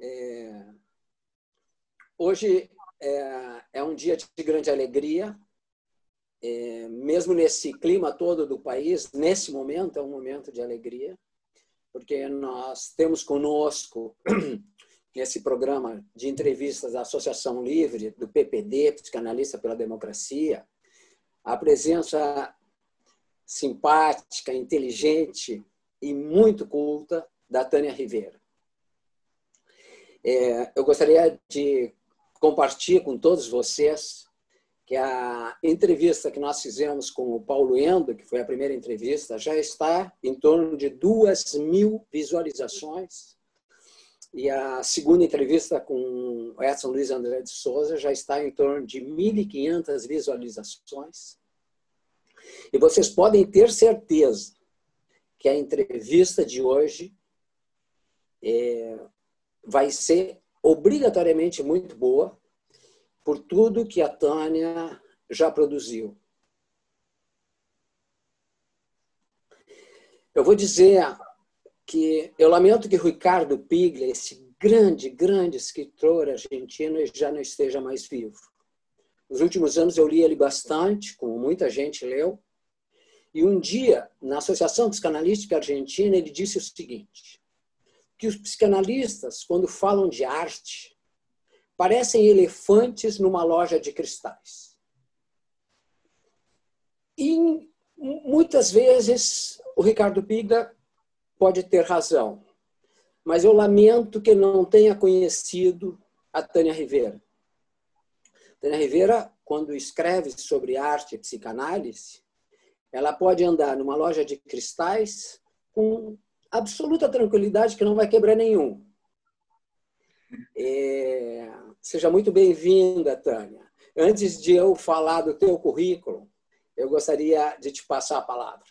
É... Hoje é, é, um dia de grande alegria, é, mesmo nesse clima todo do país, nesse momento é um momento de alegria, porque nós temos conosco nesse programa de entrevistas da Associação Livre, do PPD, Psicanalista pela Democracia, a presença simpática, inteligente e muito culta da Tânia Rivera. É, eu gostaria de compartilhar com todos vocês que a entrevista que nós fizemos com o Paulo Endo, que foi a primeira entrevista, já está em torno de duas mil visualizações. E a segunda entrevista com o Edson Luiz André de Souza já está em torno de 1.500 visualizações. E vocês podem ter certeza que a entrevista de hoje é, vai ser obrigatoriamente muito boa por tudo que a Tânia já produziu. Eu vou dizer que eu lamento que Ricardo Piglia, esse grande, grande escritor argentino, já não esteja mais vivo. Nos últimos anos eu li ele bastante, como muita gente leu, e um dia, na Associação Psicanalística Argentina, ele disse o seguinte: que os psicanalistas, quando falam de arte, parecem elefantes numa loja de cristais. E muitas vezes o Ricardo Piga pode ter razão, mas eu lamento que não tenha conhecido a Tânia Rivera. Tânia Rivera, quando escreve sobre arte e psicanálise, ela pode andar numa loja de cristais com absoluta tranquilidade que não vai quebrar nenhum. É... Seja muito bem-vinda, Tânia. Antes de eu falar do teu currículo, eu gostaria de te passar a palavra.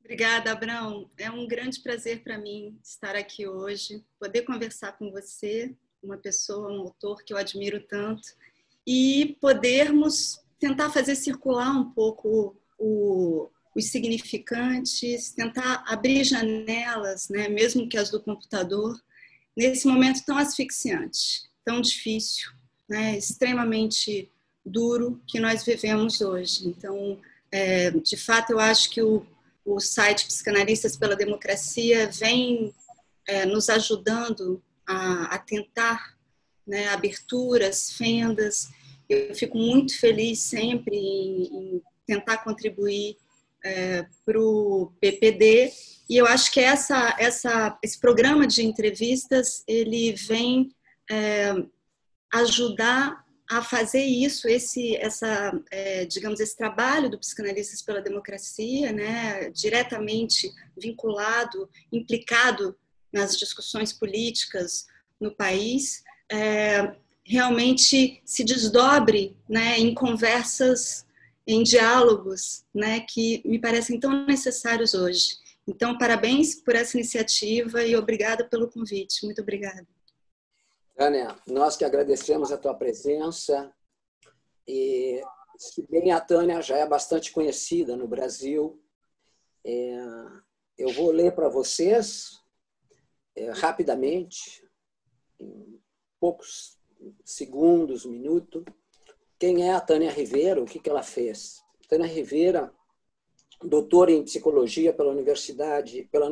Obrigada, Abrão. É um grande prazer para mim estar aqui hoje, poder conversar com você, uma pessoa, um autor que eu admiro tanto, e podermos tentar fazer circular um pouco o, os significantes, tentar abrir janelas, né, mesmo que as do computador, nesse momento tão asfixiante, tão difícil, né, extremamente duro que nós vivemos hoje. Então, é, de fato, eu acho que o, o site Psicanalistas pela Democracia vem é, nos ajudando a, a tentar né, aberturas, fendas. Eu fico muito feliz sempre em, em tentar contribuir é, para o PPD e eu acho que essa, essa, esse programa de entrevistas ele vem é, ajudar a fazer isso, esse, essa, é, digamos, esse trabalho do psicanalistas pela democracia, né, diretamente vinculado, implicado nas discussões políticas no país, é, realmente se desdobre, né, em conversas em diálogos né, que me parecem tão necessários hoje. Então, parabéns por essa iniciativa e obrigada pelo convite. Muito obrigada. Tânia, nós que agradecemos a tua presença. E, se bem a Tânia já é bastante conhecida no Brasil, é, eu vou ler para vocês é, rapidamente, em poucos segundos, minuto, quem é a Tânia Rivera, o que, que ela fez. Tânia Rivera, doutora em psicologia pela Universidade, pela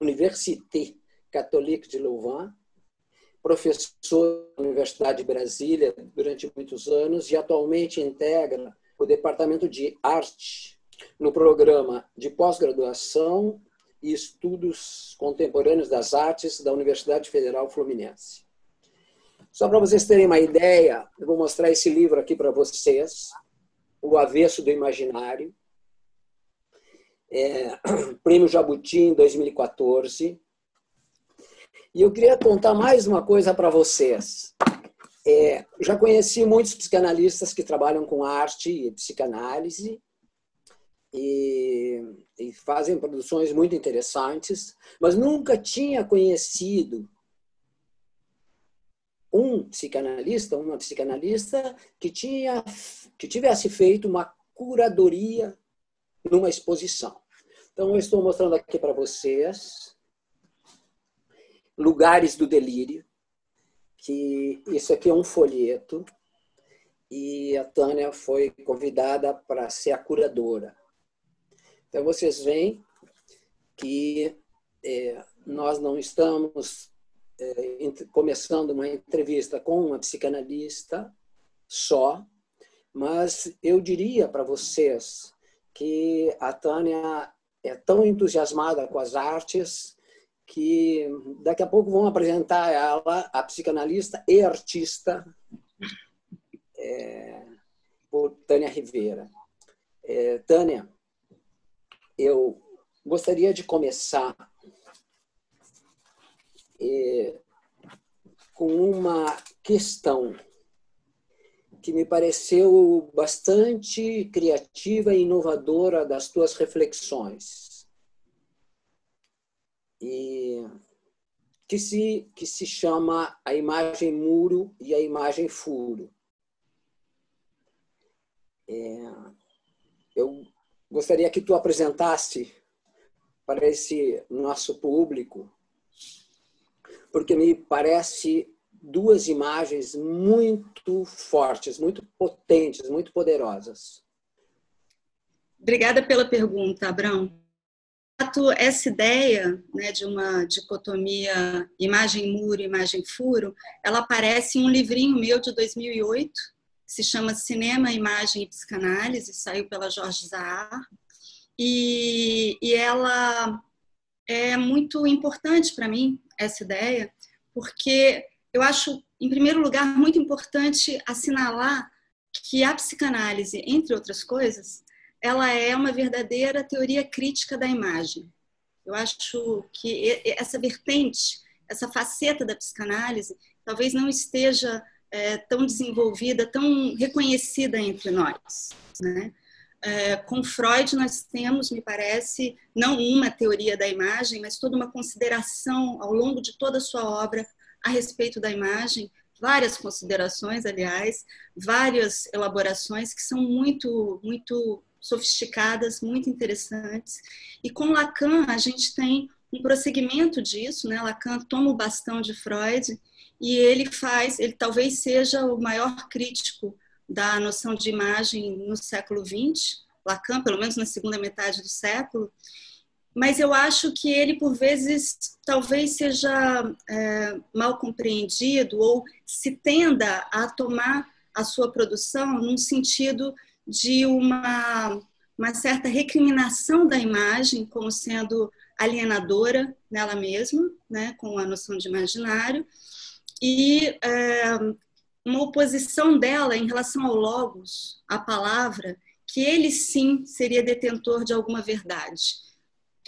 Université Catholique de Louvain, professor da Universidade de Brasília durante muitos anos e atualmente integra o Departamento de Arte no programa de pós-graduação e estudos contemporâneos das artes da Universidade Federal Fluminense. Só para vocês terem uma ideia, eu vou mostrar esse livro aqui para vocês, O Avesso do Imaginário, é, Prêmio Jabuti em 2014. E eu queria contar mais uma coisa para vocês. É, já conheci muitos psicanalistas que trabalham com arte e psicanálise e, e fazem produções muito interessantes, mas nunca tinha conhecido um psicanalista, uma psicanalista que tinha que tivesse feito uma curadoria numa exposição. Então eu estou mostrando aqui para vocês Lugares do Delírio, que isso aqui é um folheto e a Tânia foi convidada para ser a curadora. Então vocês veem que é, nós não estamos começando uma entrevista com uma psicanalista só, mas eu diria para vocês que a Tânia é tão entusiasmada com as artes que daqui a pouco vão apresentar ela, a psicanalista e artista, é, por Tânia Rivera. É, Tânia, eu gostaria de começar é, com uma questão que me pareceu bastante criativa e inovadora das tuas reflexões. E que se, que se chama a imagem muro e a imagem furo. É, eu gostaria que tu apresentasse para esse nosso público, porque me parece duas imagens muito fortes, muito potentes, muito poderosas. Obrigada pela pergunta, Abrão. Essa ideia né, de uma dicotomia imagem-muro, imagem-furo, ela aparece em um livrinho meu de 2008, se chama Cinema, Imagem e Psicanálise, saiu pela Jorge Zahar, e, e ela é muito importante para mim, essa ideia, porque eu acho, em primeiro lugar, muito importante assinalar que a psicanálise, entre outras coisas, ela é uma verdadeira teoria crítica da imagem. Eu acho que essa vertente, essa faceta da psicanálise, talvez não esteja é, tão desenvolvida, tão reconhecida entre nós. Né? É, com Freud, nós temos, me parece, não uma teoria da imagem, mas toda uma consideração ao longo de toda a sua obra a respeito da imagem, várias considerações, aliás, várias elaborações que são muito, muito sofisticadas, muito interessantes. E com Lacan, a gente tem um prosseguimento disso, né? Lacan toma o bastão de Freud e ele faz, ele talvez seja o maior crítico da noção de imagem no século XX, Lacan, pelo menos na segunda metade do século, mas eu acho que ele, por vezes, talvez seja é, mal compreendido ou se tenda a tomar a sua produção num sentido de uma, uma certa recriminação da imagem como sendo alienadora nela mesma, né, com a noção de imaginário, e é, uma oposição dela em relação ao logos, a palavra, que ele sim seria detentor de alguma verdade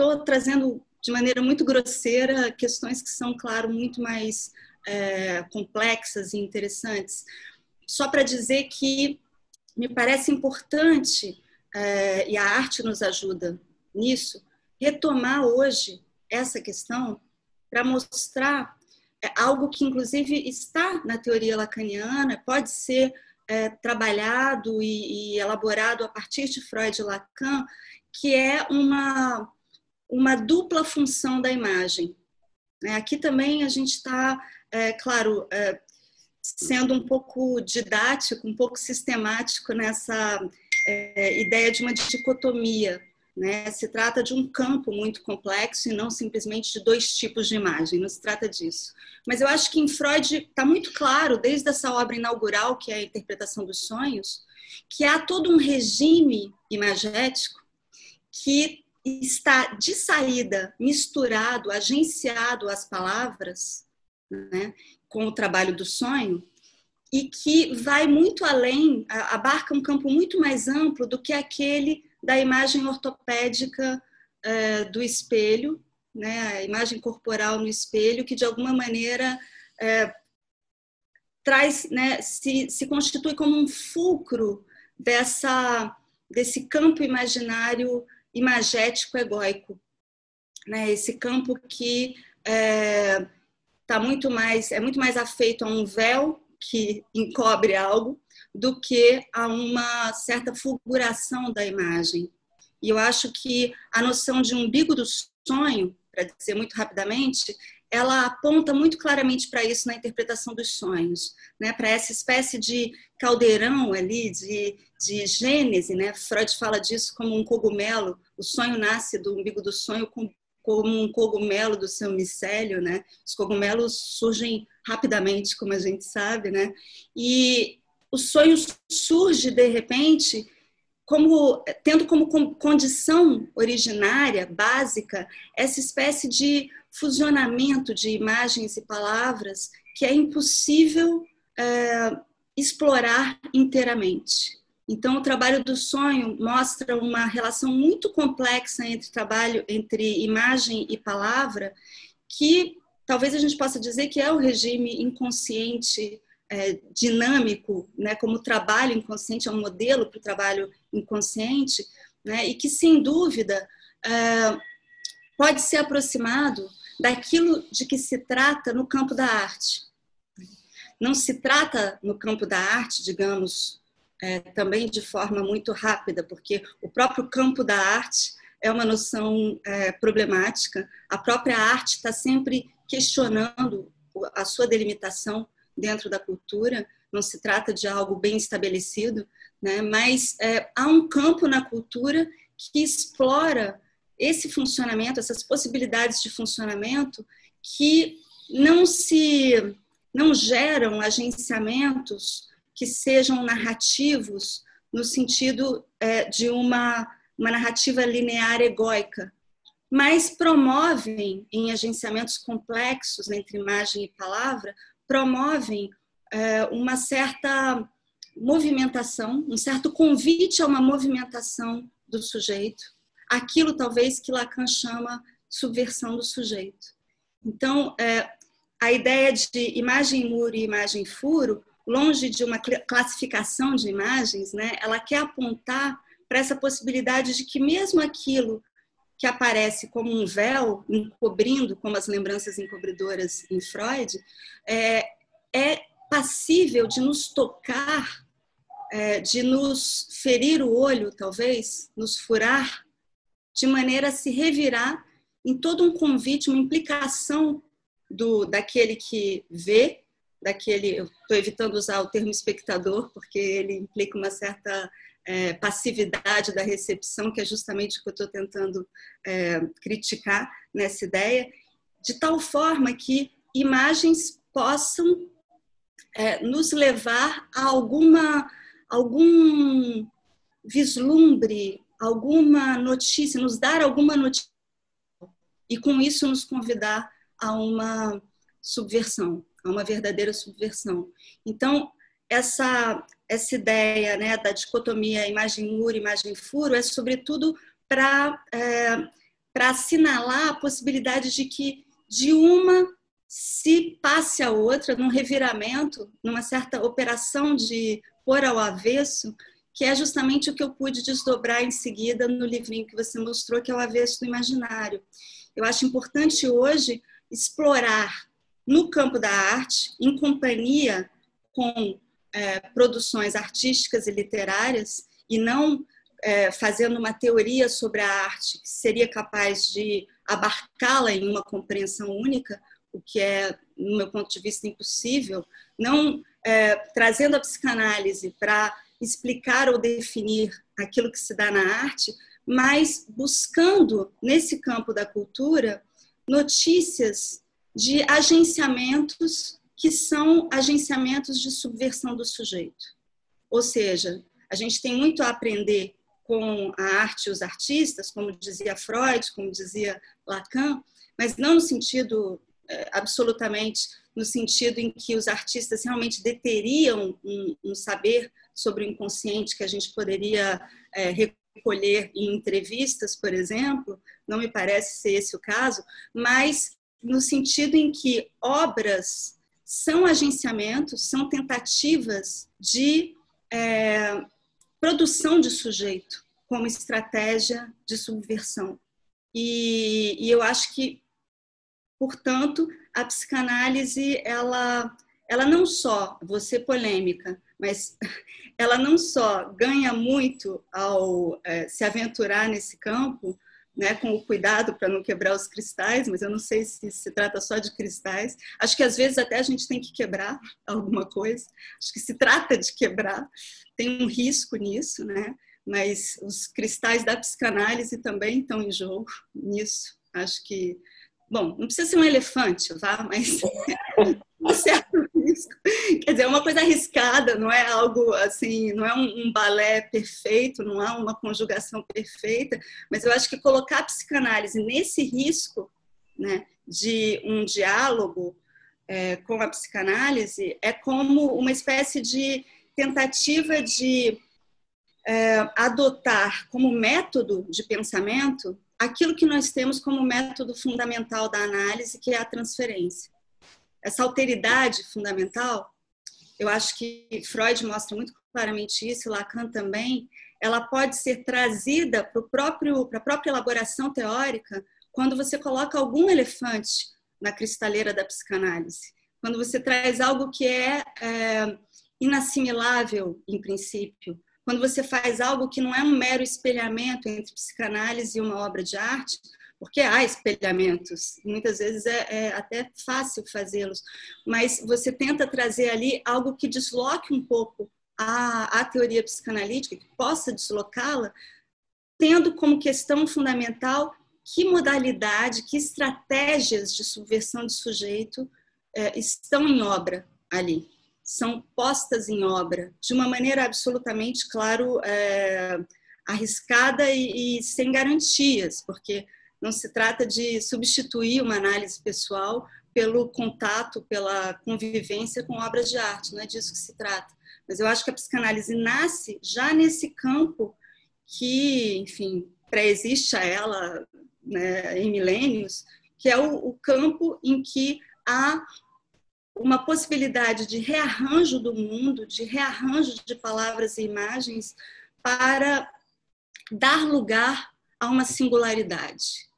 estou trazendo de maneira muito grosseira questões que são, claro, muito mais é, complexas e interessantes. Só para dizer que me parece importante, é, e a arte nos ajuda nisso, retomar hoje essa questão para mostrar algo que, inclusive, está na teoria lacaniana, pode ser é, trabalhado e, e, elaborado a partir de Freud e Lacan, que é uma uma dupla função da imagem. Né? Aqui também a gente está, é, claro, é, sendo um pouco didático, um pouco sistemático nessa é, ideia de uma dicotomia. Né? Se trata de um campo muito complexo e não simplesmente de dois tipos de imagem, não se trata disso. Mas eu acho que em Freud está muito claro, desde essa obra inaugural, que é a Interpretação dos Sonhos, que há todo um regime imagético que está de saída misturado, agenciado às palavras, né, com o trabalho do sonho, e que vai muito além, abarca um campo muito mais amplo do que aquele da imagem ortopédica é, do espelho, né, a imagem corporal no espelho, que de alguma maneira é, traz, né, se, se constitui como um fulcro dessa, desse campo imaginário imagético egóico, né? Esse campo que é, tá muito mais é muito mais afeito a um véu que encobre algo do que a uma certa fulguração da imagem. E eu acho que a noção de umbigo do sonho, para dizer muito rapidamente, ela aponta muito claramente para isso na interpretação dos sonhos, né? para essa espécie de caldeirão ali, de, de gênese. Né? Freud fala disso como um cogumelo, o sonho nasce do umbigo do sonho como, como um cogumelo do seu micélio. Né? Os cogumelos surgem rapidamente, como a gente sabe, né? e o sonho surge de repente como tendo como condição originária, básica, essa espécie de fusionamento de imagens e palavras que é impossível é, explorar inteiramente. Então, o trabalho do sonho mostra uma relação muito complexa entre trabalho entre imagem e palavra, que talvez a gente possa dizer que é o regime inconsciente é, dinâmico, né, como trabalho inconsciente, é um modelo para o trabalho inconsciente, né, e que, sem dúvida, é, pode ser aproximado daquilo de que se trata no campo da arte. Não se trata no campo da arte, digamos, é, também de forma muito rápida, porque o próprio campo da arte é uma noção é, problemática. A própria arte está sempre questionando a sua delimitação dentro da cultura, não se trata de algo bem estabelecido, né? mas é, há um campo na cultura que explora esse funcionamento, essas possibilidades de funcionamento que não se não geram agenciamentos que sejam narrativos no sentido é, de uma, uma narrativa linear egóica, mas promovem em agenciamentos complexos entre imagem e palavra promovem é, uma certa movimentação, um certo convite a uma movimentação do sujeito, aquilo talvez que Lacan chama subversão do sujeito. Então, é, a ideia de imagem muro e imagem furo, longe de uma classificação de imagens, né, ela quer apontar para essa possibilidade de que mesmo aquilo que aparece como um véu encobrindo, como as lembranças encobridoras em Freud, é, é passível de nos tocar, é, de nos ferir o olho, talvez, nos furar, de maneira a se revirar em todo um convite, uma implicação do daquele que vê, daquele. Eu estou evitando usar o termo espectador, porque ele implica uma certa é, passividade da recepção, que é justamente o que eu estou tentando é, criticar nessa ideia, de tal forma que imagens possam é, nos levar a alguma algum vislumbre, alguma notícia, nos dar alguma notícia e com isso nos convidar a uma subversão, a uma verdadeira subversão. Então, essa, essa ideia né, da dicotomia imagem-muro, imagem-furo é, sobretudo, para é, assinalar a possibilidade de que de uma se passe a outra num reviramento, numa certa operação de pôr ao avesso, que é justamente o que eu pude desdobrar em seguida no livrinho que você mostrou, que é o avesso do imaginário. Eu acho importante hoje explorar no campo da arte, em companhia com é, produções artísticas e literárias e não é, fazendo uma teoria sobre a arte que seria capaz de abarcá-la em uma compreensão única, o que é, no meu ponto de vista, impossível, não é, trazendo a psicanálise para explicar ou definir aquilo que se dá na arte, mas buscando, nesse campo da cultura, notícias de agenciamentos que são agenciamentos de subversão do sujeito. Ou seja, a gente tem muito a aprender com a arte e os artistas, como dizia Freud, como dizia Lacan, mas não no sentido é, absolutamente no sentido em que os artistas realmente deteriam um, um saber sobre o inconsciente que a gente poderia é, recolher em entrevistas, por exemplo, não me parece ser esse o caso, mas no sentido em que obras são agenciamentos, são tentativas de é, produção de sujeito como estratégia de subversão. E, e, eu acho que, portanto, a psicanálise ela, ela não só, ser polêmica, mas ela não só ganha muito ao é, se aventurar nesse campo, né, com o cuidado para não quebrar os cristais, mas eu não sei se se trata só de cristais. Acho que às vezes até a gente tem que quebrar alguma coisa. Acho que se trata de quebrar. Tem um risco nisso, né? Mas os cristais da psicanálise também estão em jogo nisso. Acho que, bom, não precisa ser um elefante, tá? Mas um certo risco. Quer dizer, é uma coisa arriscada, não é algo assim, não é um, um balé perfeito, não há uma conjugação perfeita, mas eu acho que colocar a psicanálise nesse risco, né, de um diálogo é, com a psicanálise é como uma espécie de tentativa de é, adotar como método de pensamento aquilo que nós temos como método fundamental da análise, que é a transferência essa alteridade fundamental, eu acho que Freud mostra muito claramente isso, Lacan também, ela pode ser trazida para a própria elaboração teórica quando você coloca algum elefante na cristaleira da psicanálise, quando você traz algo que é, é inassimilável em princípio, quando você faz algo que não é um mero espelhamento entre psicanálise e uma obra de arte, porque há espelhamentos, muitas vezes é, é até fácil fazê-los, mas você tenta trazer ali algo que desloque um pouco a, a teoria psicanalítica, que possa deslocá-la, tendo como questão fundamental que modalidade, que estratégias de subversão de sujeito é, estão em obra ali, são postas em obra, de uma maneira absolutamente, claro, é, arriscada e, e sem garantias, porque não se trata de substituir uma análise pessoal pelo contato, pela convivência com obras de arte, não é disso que se trata. Mas eu acho que a psicanálise nasce já nesse campo que, enfim, pré-existe a ela né, em milênios, que é o, o campo em que há uma possibilidade de rearranjo do mundo, de rearranjo de palavras e imagens para dar lugar a uma singularidade.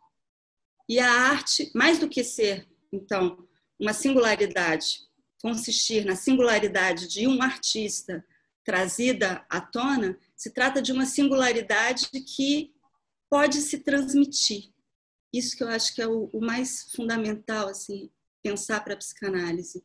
E a arte, mais do que ser, então, uma singularidade, consistir na singularidade de um artista trazida à tona, se trata de uma singularidade que pode se transmitir. Isso que eu acho que é o, mais fundamental, assim, pensar para a psicanálise.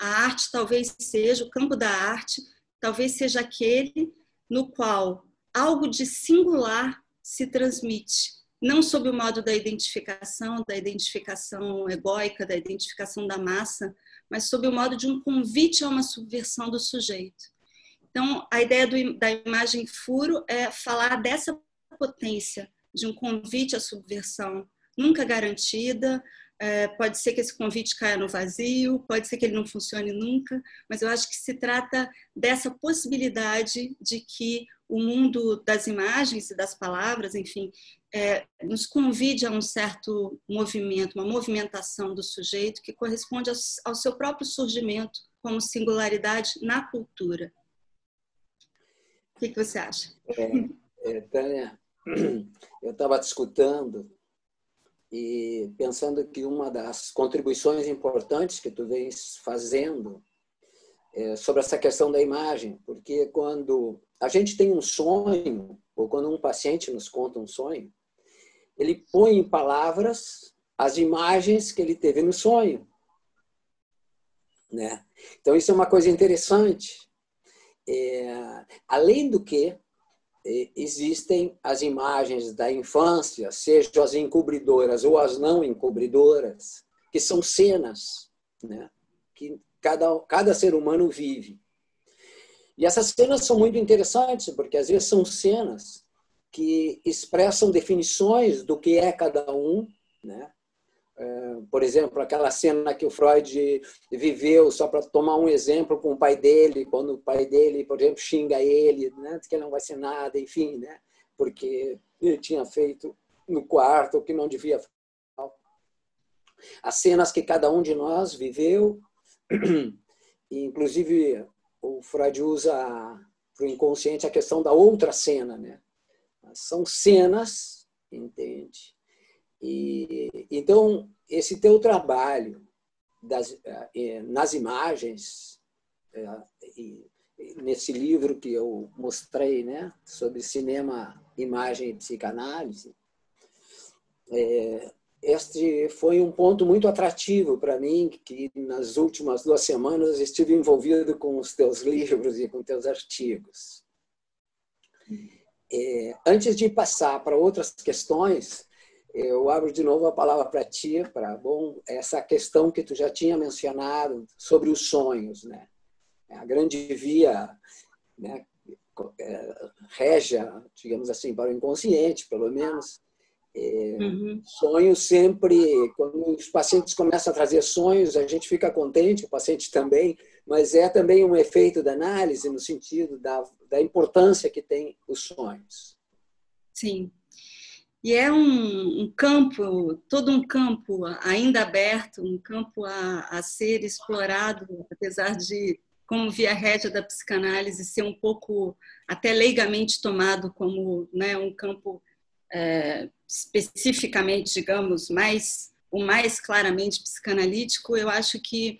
A arte talvez seja, o campo da arte, talvez seja aquele no qual algo de singular se transmite não sob o modo da identificação, da identificação egóica, da identificação da massa, mas sob o modo de um convite a uma subversão do sujeito. Então, a ideia do, da imagem furo é falar dessa potência de um convite à subversão nunca garantida. É, pode ser que esse convite caia no vazio, pode ser que ele não funcione nunca, mas eu acho que se trata dessa possibilidade de que o mundo das imagens e das palavras, enfim, é, nos convide a um certo movimento, uma movimentação do sujeito que corresponde ao, ao seu próprio surgimento como singularidade na cultura. O que, que você acha? É, é, Tânia, eu estava te escutando e pensando que uma das contribuições importantes que tu vens fazendo é sobre essa questão da imagem, porque quando a gente tem um sonho, ou quando um paciente nos conta um sonho, ele põe em palavras as imagens que ele teve no sonho. Né? Então, isso é uma coisa interessante. É, além do que, existem as imagens da infância, sejam as encobridoras ou as não encobridoras, que são cenas né? que cada, cada ser humano vive. E essas cenas são muito interessantes, porque às vezes são cenas que expressam definições do que é cada um, né? Por exemplo, aquela cena que o Freud viveu, só para tomar um exemplo, com o pai dele, quando o pai dele, por exemplo, xinga ele, né, que ele não vai ser nada, enfim, né, porque ele tinha feito no quarto o que não devia. As cenas que cada um de nós viveu, inclusive o Freud usa para o inconsciente a questão da outra cena, né? São cenas, entende? E, então, esse teu trabalho das, eh, nas imagens, eh, nesse livro que eu mostrei, né, sobre cinema, imagem e psicanálise, é, este foi um ponto muito atrativo para mim, que nas últimas duas semanas estive envolvido com os teus livros e com teus artigos. É, antes de passar para outras questões, eu abro de novo a palavra para ti, para bom essa questão que tu já tinha mencionado sobre os sonhos, né? A grande via, né? É, régia, digamos assim, para o inconsciente, pelo menos, é, uhum. Sonhos sempre, quando os pacientes começam a trazer sonhos, a gente fica contente, o paciente também, mas é também um efeito da análise no sentido da, da importância que tem os sonhos. Sim. E é um, um campo, todo um campo ainda aberto, um campo a, a ser explorado, apesar de, como via rédea da psicanálise, ser um pouco até leigamente tomado como né, um campo é, especificamente, digamos, mais o mais claramente psicanalítico, eu acho que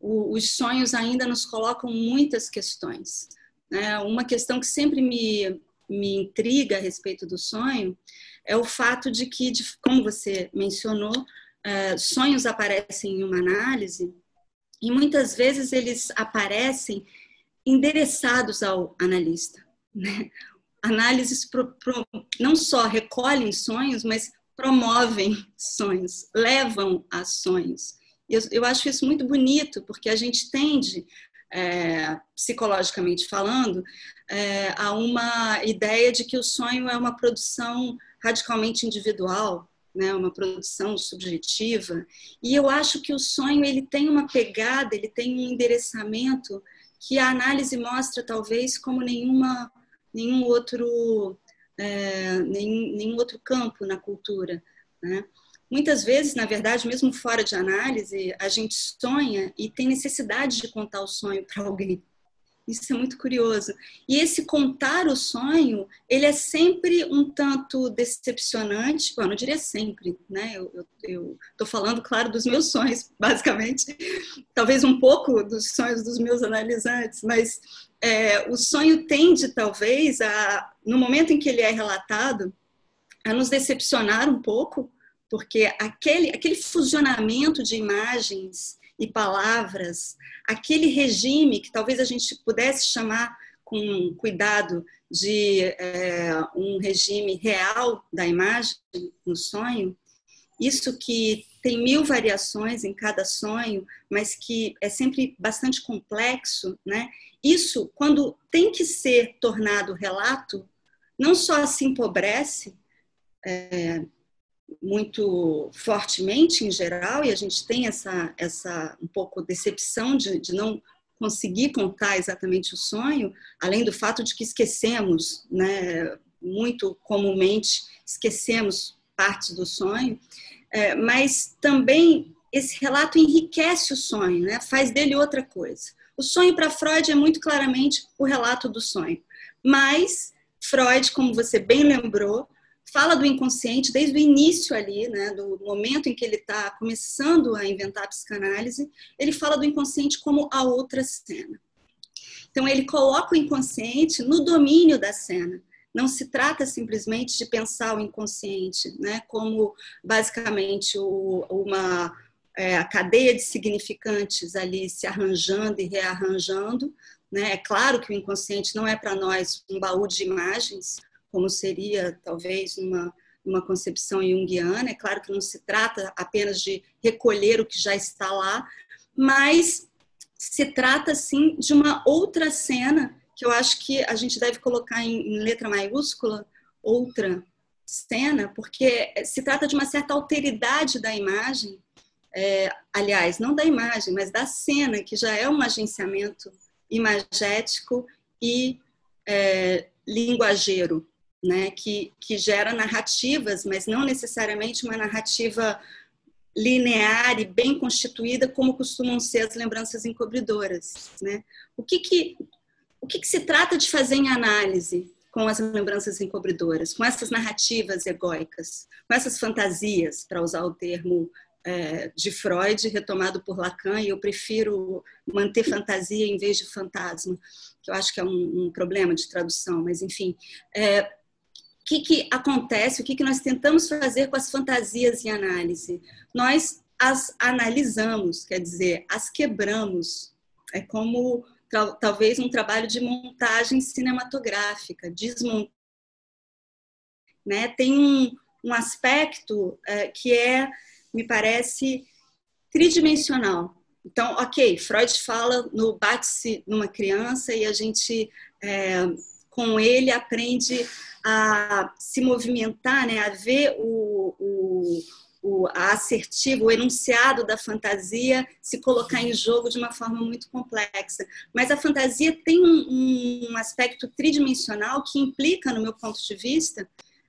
o, os sonhos ainda nos colocam muitas questões. Né? Uma questão que sempre me, me intriga a respeito do sonho é o fato de que, como você mencionou, é, sonhos aparecem em uma análise e muitas vezes eles aparecem endereçados ao analista. Né? análises pro, pro, não só recolhem sonhos, mas promovem sonhos, levam a sonhos. Eu, eu acho isso muito bonito, porque a gente tende, é, psicologicamente falando, é, a uma ideia de que o sonho é uma produção radicalmente individual, né, uma produção subjetiva. E eu acho que o sonho ele tem uma pegada, ele tem um endereçamento que a análise mostra talvez como nenhuma nenhum outro, é, nenhum, nenhum outro campo na cultura. Né? Muitas vezes, na verdade, mesmo fora de análise, a gente sonha e tem necessidade de contar o sonho para alguém. Isso é muito curioso. E esse contar o sonho, ele é sempre um tanto decepcionante. Bom, não diria sempre, né? Eu estou falando, claro, dos meus sonhos, basicamente. Talvez um pouco dos sonhos dos meus analisantes, mas é, o sonho tende, talvez, a, no momento em que ele é relatado, a nos decepcionar um pouco, porque aquele, aquele fusionamento de imagens e palavras, aquele regime que talvez a gente pudesse chamar com cuidado de é, um regime real da imagem no sonho, isso que tem mil variações em cada sonho, mas que é sempre bastante complexo, né? Isso, quando tem que ser tornado relato, não só se empobrece é, muito fortemente em geral, e a gente tem essa, essa um pouco decepção de, de não conseguir contar exatamente o sonho, além do fato de que esquecemos, né, muito comumente esquecemos partes do sonho, é, mas também esse relato enriquece o sonho, né? faz dele outra coisa. O sonho para Freud é muito claramente o relato do sonho, mas Freud, como você bem lembrou, fala do inconsciente desde o início ali, né, do momento em que ele está começando a inventar a psicanálise, ele fala do inconsciente como a outra cena. Então ele coloca o inconsciente no domínio da cena. Não se trata simplesmente de pensar o inconsciente, né, como basicamente o, uma é, a cadeia de significantes ali se arranjando e rearranjando. Né? É claro que o inconsciente não é para nós um baú de imagens, como seria talvez uma uma concepção junguiana. É claro que não se trata apenas de recolher o que já está lá, mas se trata sim de uma outra cena que eu acho que a gente deve colocar em, em letra maiúscula outra cena, porque se trata de uma certa alteridade da imagem, é, aliás, não da imagem, mas da cena, que já é um agenciamento imagético e é, linguageiro, né, que, que gera narrativas, mas não necessariamente uma narrativa linear e bem constituída, como costumam ser as lembranças encobridoras. Né? O que, que o que, que se trata de fazer em análise com as lembranças encobridoras, com essas narrativas egóicas, com essas fantasias, para usar o termo é, de Freud, retomado por Lacan, e eu prefiro manter fantasia em vez de fantasma, que eu acho que é um, um problema de tradução, mas enfim. É, que, que acontece, o que, que nós tentamos fazer com as fantasias em análise? Nós as analisamos, quer dizer, as quebramos. É como talvez um trabalho de montagem cinematográfica, desmontar. Né? Tem um, um aspecto é, que é, me parece, tridimensional. Então, ok, Freud fala no bate-se numa criança e a gente, é, com ele, aprende a se movimentar, né, a ver o, o, o assertivo, o enunciado da fantasia se colocar em jogo de uma forma muito complexa. Mas a fantasia tem um, um aspecto tridimensional que implica, no meu ponto de vista,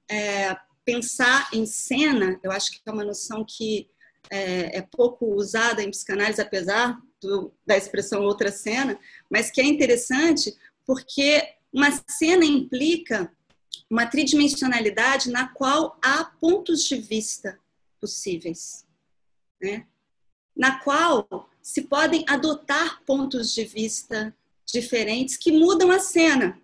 é, pensar em cena, eu acho que é uma noção que é, é pouco usada em psicanálise, apesar do, da expressão outra cena, mas que é interessante porque uma cena implica uma tridimensionalidade na qual há pontos de vista possíveis, né? na qual se podem adotar pontos de vista diferentes que mudam a cena,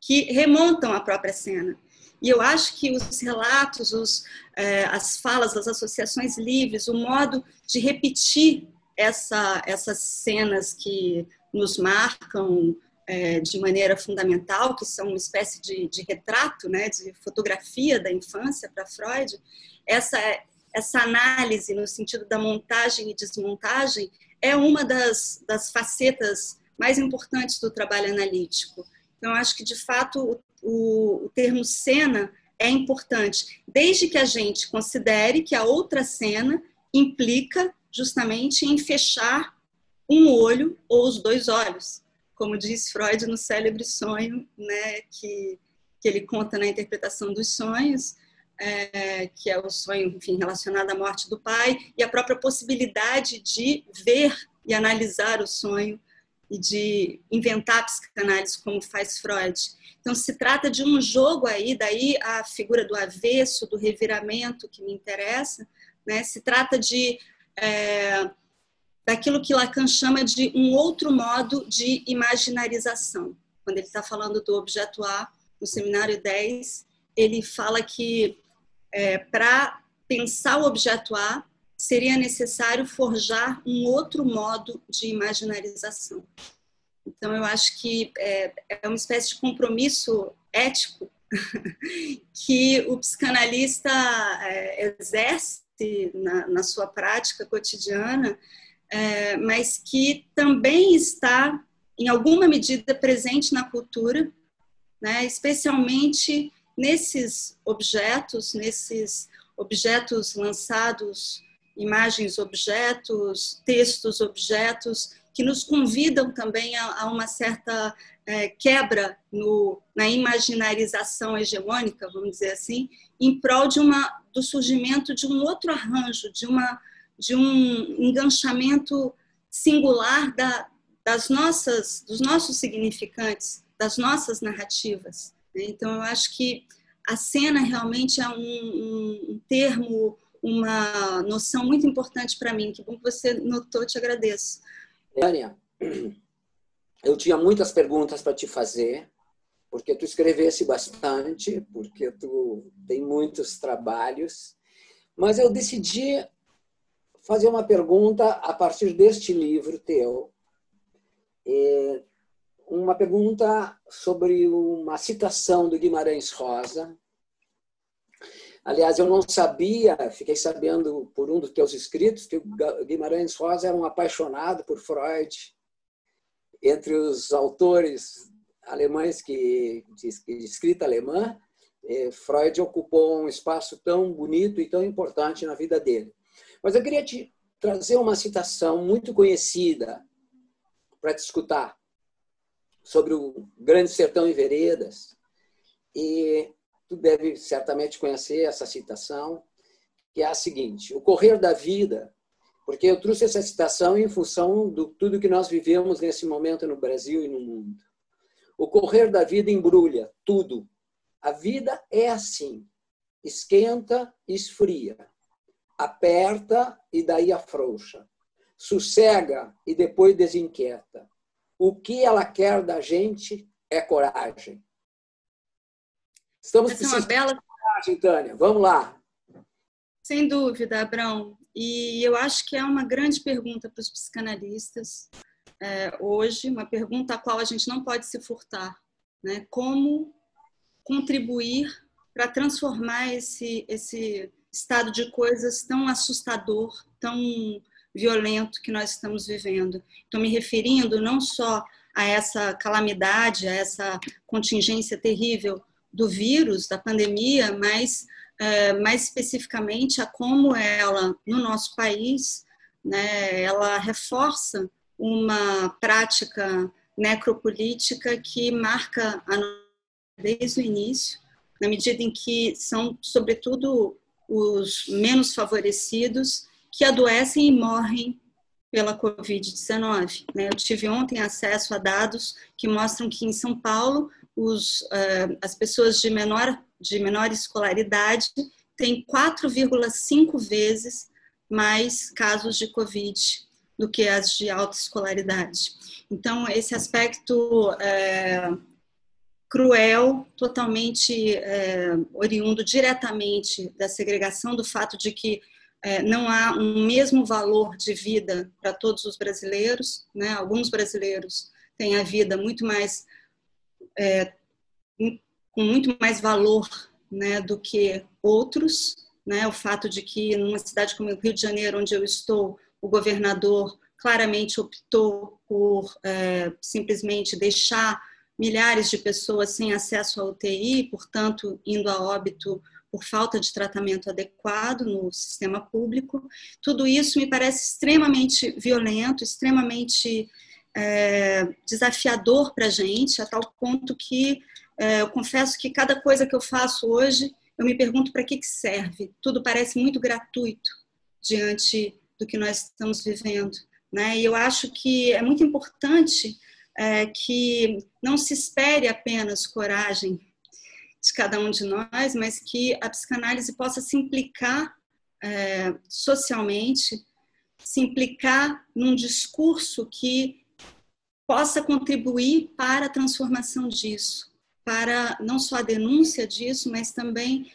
que remontam a própria cena. E eu acho que os relatos, os, é, as falas, as associações livres, o modo de repetir essa, essas cenas que nos marcam é, de maneira fundamental, que são uma espécie de, de retrato, né, de fotografia da infância para Freud, essa, essa análise no sentido da montagem e desmontagem é uma das, das facetas mais importantes do trabalho analítico. Então, acho que, de fato, o, o termo cena é importante, desde que a gente considere que a outra cena implica justamente em fechar um olho ou os dois olhos, como diz Freud no célebre sonho, né, que, que ele conta na interpretação dos sonhos, é, que é o sonho enfim, relacionado à morte do pai, e a própria possibilidade de ver e analisar o sonho e de inventar a psicanálise como faz Freud. Então, se trata de um jogo aí, daí a figura do avesso, do reviramento que me interessa, né? se trata de é, daquilo que Lacan chama de um outro modo de imaginarização. Quando ele está falando do objeto A, no seminário 10, ele fala que é, para pensar o objeto A, seria necessário forjar um outro modo de imaginarização. Então, eu acho que é, é uma espécie de compromisso ético que o psicanalista é, exerce na, na, sua prática cotidiana, é, mas que também está, em alguma medida, presente na cultura, né, especialmente nesses objetos, nesses objetos lançados, imagens objetos, textos objetos, que nos convidam também a, a uma certa é, quebra no, na imaginarização hegemônica, vamos dizer assim, em prol de uma, do surgimento de um outro arranjo, de, uma, de um enganchamento singular da, das nossas, dos nossos significantes, das nossas narrativas. Né? Então, eu acho que a cena realmente é um, um, um termo, uma noção muito importante para mim. Que bom que você notou, te agradeço. Tânia, eu tinha muitas perguntas para te fazer, porque tu escrevesse bastante, porque tu tem muitos trabalhos, mas eu decidi fazer uma pergunta a partir deste livro teu. Uma pergunta sobre uma citação do Guimarães Rosa, Aliás, eu não sabia, fiquei sabendo por um dos teus escritos, que o Guimarães Rosa era um apaixonado por Freud. Entre os autores alemães que, de, escrita alemã, eh, Freud ocupou um espaço tão bonito e tão importante na vida dele. Mas eu queria te trazer uma citação muito conhecida para te escutar sobre o Grande Sertão e Veredas. E tu deve certamente conhecer essa citação, que é a seguinte: o correr da vida, porque eu trouxe essa citação em função do tudo que nós vivemos nesse momento no Brasil e no mundo. O correr da vida embrulha tudo. A vida é assim: esquenta esfria, aperta e daí afrouxa, sossega e depois desinquieta. O que ela quer da gente é coragem Estamos Essa precisando é uma bela... de Tânia. Vamos lá. Sem dúvida, Abrão. E eu acho que é uma grande pergunta para os psicanalistas é, hoje, uma pergunta a qual a gente não pode se furtar. Né? Como contribuir para transformar esse, esse estado de coisas tão assustador, tão violento que nós estamos vivendo. Estou me referindo não só a essa calamidade, a essa contingência terrível do vírus, da pandemia, mas é, mais especificamente a como ela, no nosso país, né, ela reforça uma prática necropolítica que marca a desde o início, na medida em que são, sobretudo, os menos favorecidos que adoecem e morrem pela Covid-19. Né? Eu tive ontem acesso a dados que mostram que em São Paulo os, uh, as pessoas de menor, de menor escolaridade têm 4,5 vezes mais casos de Covid do que as de alta escolaridade. Então, esse aspecto é, cruel, totalmente é, oriundo diretamente da segregação, do fato de que é, não há um mesmo valor de vida para todos os brasileiros, né? Alguns brasileiros têm a vida muito mais é, com muito mais valor, né, do que outros, né? O fato de que numa cidade como o Rio de Janeiro, onde eu estou, o governador claramente optou por é, simplesmente deixar milhares de pessoas sem acesso à UTI, portanto, indo a óbito por falta de tratamento adequado no sistema público. Tudo isso me parece extremamente violento, extremamente é, desafiador para a gente, a tal ponto que é, eu confesso que cada coisa que eu faço hoje, eu me pergunto para que, que serve. Tudo parece muito gratuito diante do que nós estamos vivendo. Né? E eu acho que é muito importante é, que não se espere apenas coragem de cada um de nós, mas que a psicanálise possa se implicar é, socialmente, se implicar num discurso que possa contribuir para a transformação disso, para não só a denúncia disso, mas também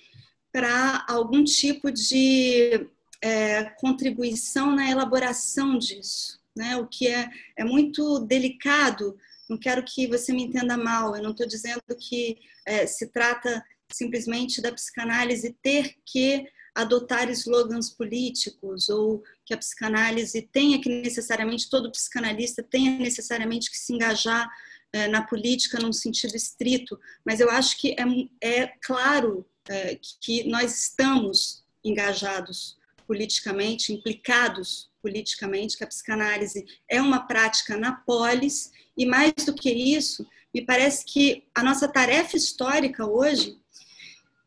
para algum tipo de é, contribuição na elaboração disso né? o que é, é muito delicado. Não quero que você me entenda mal, eu não estou dizendo que é, se trata simplesmente da psicanálise ter que adotar slogans políticos ou que a psicanálise tenha que necessariamente, todo psicanalista tenha necessariamente que se engajar é, na política num sentido estrito, mas eu acho que é, é claro é, que nós estamos engajados politicamente, implicados politicamente, que a psicanálise é uma prática na polis, e mais do que isso, me parece que a nossa tarefa histórica hoje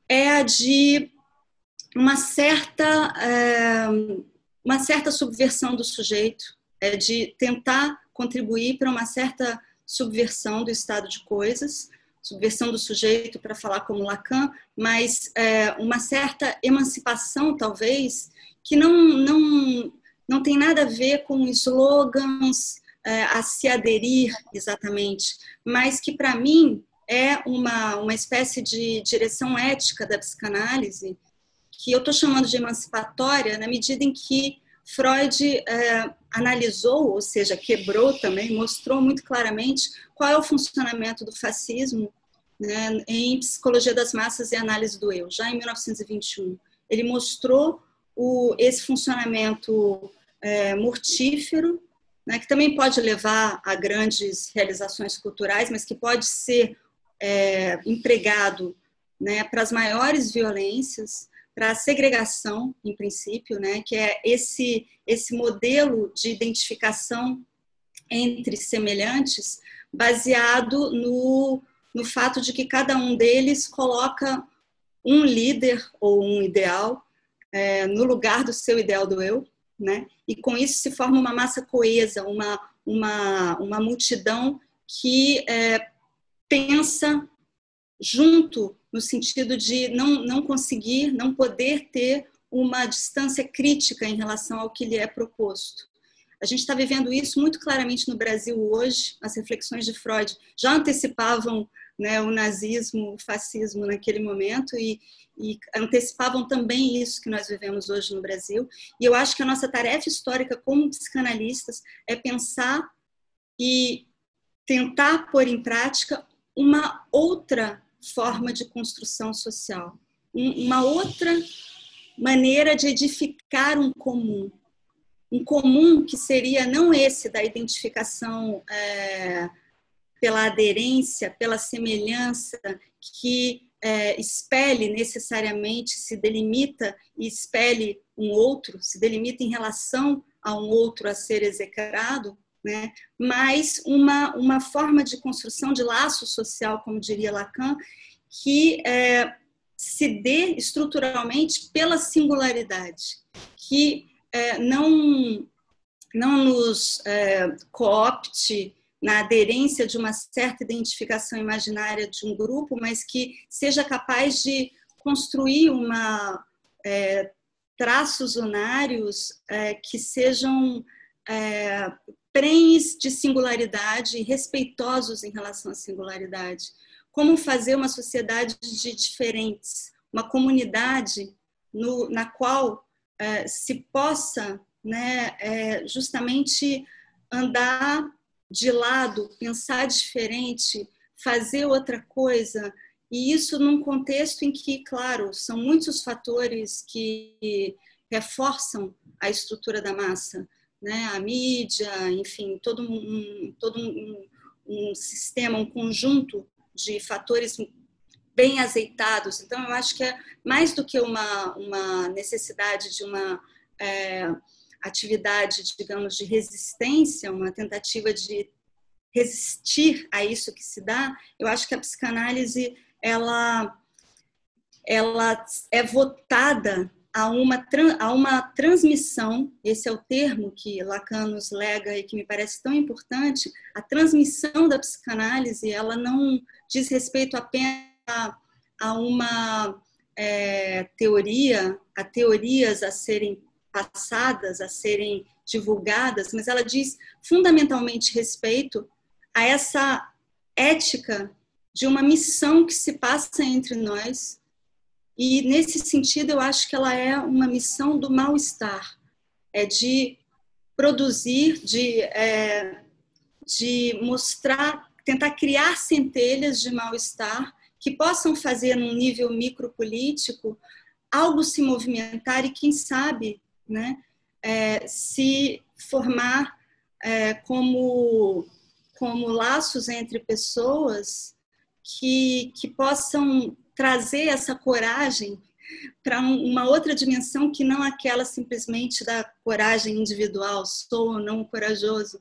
é a de uma certa, é, uma certa subversão do sujeito, é de tentar contribuir para uma certa subversão do estado de coisas, subversão do sujeito, para falar como Lacan, mas é, uma certa emancipação, talvez, que não, não não tem nada a ver com slogans é, a se aderir exatamente, mas que para mim é uma, uma espécie de direção ética da psicanálise que eu estou chamando de emancipatória na medida em que Freud é, analisou, ou seja, quebrou também, mostrou muito claramente qual é o funcionamento do fascismo né, em Psicologia das Massas e Análise do Eu, já em 1921. Ele mostrou o, esse funcionamento é, mortífero, né, que também pode levar a grandes realizações culturais, mas que pode ser é, empregado né, para as maiores violências, para a segregação, em princípio, né, que é esse, esse modelo de identificação entre semelhantes, baseado no, no fato de que cada um deles coloca um líder ou um ideal é, no lugar do seu ideal do eu, né? E com isso se forma uma massa coesa, uma, uma, uma multidão que é, pensa junto no sentido de não, não conseguir, não poder ter uma distância crítica em relação ao que lhe é proposto. A gente está vivendo isso muito claramente no Brasil hoje. As reflexões de Freud já antecipavam né, o nazismo, o fascismo naquele momento e, e antecipavam também isso que nós vivemos hoje no Brasil. E eu acho que a nossa tarefa histórica como psicanalistas é pensar e tentar pôr em prática uma outra forma de construção social, uma outra maneira de edificar um comum. Um comum que seria não esse da identificação é, pela aderência, pela semelhança, que é, espelhe necessariamente, se delimita e espelhe um outro, se delimita em relação a um outro a ser execrado, né? mas uma, uma forma de construção de laço social, como diria Lacan, que é, se dê estruturalmente pela singularidade, que é, não, não nos é, coopte na aderência de uma certa identificação imaginária de um grupo, mas que seja capaz de construir uma é, traços unários é, que sejam é, prenhes de singularidade e respeitosos em relação à singularidade. Como fazer uma sociedade de diferentes, uma comunidade no, na qual é, se possa né, é, justamente andar de lado, pensar diferente, fazer outra coisa, e isso num contexto em que, claro, são muitos fatores que reforçam a estrutura da massa, né? a mídia, enfim, todo um, todo um, um sistema, um conjunto de fatores bem azeitados. Então, eu acho que é mais do que uma, uma necessidade de uma é, atividade, digamos, de resistência, uma tentativa de resistir a isso que se dá, eu acho que a psicanálise ela ela é votada a uma, a uma transmissão, esse é o termo que Lacan nos lega e que me parece tão importante, a transmissão da psicanálise, ela não diz respeito apenas a, uma é, teoria, a teorias a serem passadas, a serem divulgadas, mas ela diz fundamentalmente respeito a essa ética de uma missão que se passa entre nós. E nesse sentido, eu acho que ela é uma missão do mal-estar, é de produzir, de, é, de mostrar, tentar criar centelhas de mal-estar que possam fazer, num nível micropolítico, algo se movimentar e, quem sabe, né, é, se formar é, como, como laços entre pessoas que, que possam trazer essa coragem para uma outra dimensão que não aquela simplesmente da coragem individual, sou ou não corajoso,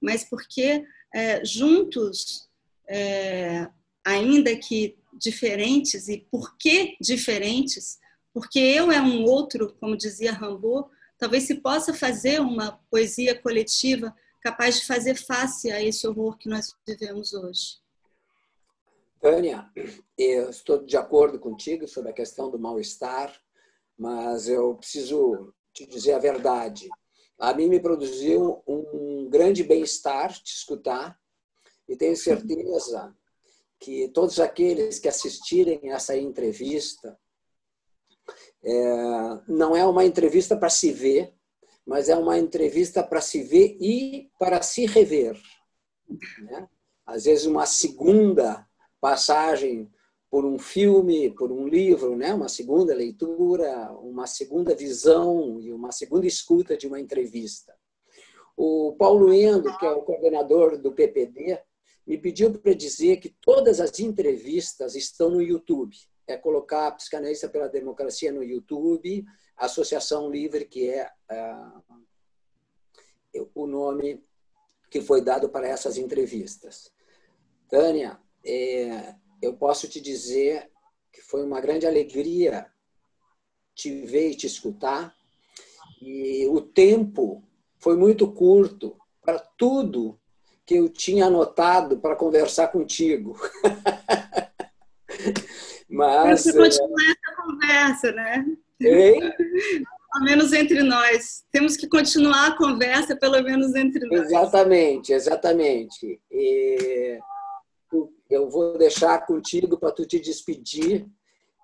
mas porque é, juntos, é, ainda que diferentes, e por que diferentes? Porque eu é um outro, como dizia Rambaud, talvez se possa fazer uma poesia coletiva capaz de fazer face a esse horror que nós vivemos hoje. Tânia, eu estou de acordo contigo sobre a questão do mal-estar, mas eu preciso te dizer a verdade. A mim me produziu um grande bem-estar te escutar e tenho certeza que todos aqueles que assistirem essa entrevista é, não é uma entrevista para se ver, mas é uma entrevista para se ver e para se rever. Né? Às vezes, uma segunda passagem por um filme, por um livro, né? uma segunda leitura, uma segunda visão e uma segunda escuta de uma entrevista. O Paulo Endo, que é o coordenador do PPD, me pediu para dizer que todas as entrevistas estão no YouTube é colocar Psicanalista pela Democracia no YouTube, Associação Livre, que é uh, o nome que foi dado para essas entrevistas. Tânia, é, eu posso te dizer que foi uma grande alegria te ver e te escutar, e o tempo foi muito curto para tudo que eu tinha anotado para conversar contigo. Mas. Temos que continuar essa conversa, né? Hein? Pelo menos entre nós. Temos que continuar a conversa, pelo menos entre nós. Exatamente, exatamente. E eu vou deixar contigo para tu te despedir.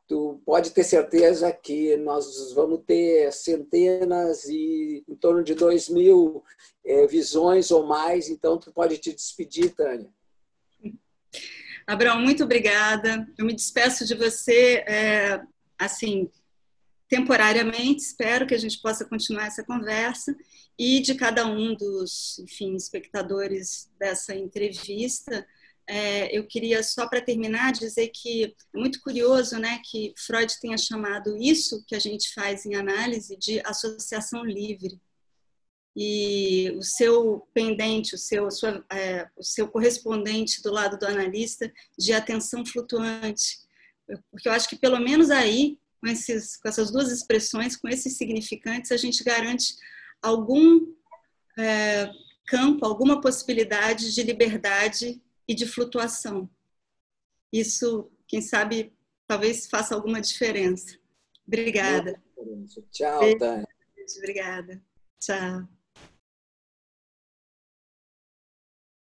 Tu pode ter certeza que nós vamos ter centenas e em torno de dois mil é, visões ou mais, então tu pode te despedir, Tânia. Abraão, muito obrigada. Eu me despeço de você, é, assim, temporariamente. Espero que a gente possa continuar essa conversa e de cada um dos, enfim, espectadores dessa entrevista. É, eu queria só para terminar dizer que é muito curioso, né, que Freud tenha chamado isso que a gente faz em análise de associação livre e o seu pendente, o seu, sua, é, o seu correspondente do lado do analista de atenção flutuante, porque eu acho que pelo menos aí com, esses, com essas duas expressões, com esses significantes, a gente garante algum é, campo, alguma possibilidade de liberdade e de flutuação. Isso, quem sabe, talvez faça alguma diferença. Obrigada. Tchau, Tânia. Obrigada. Tchau.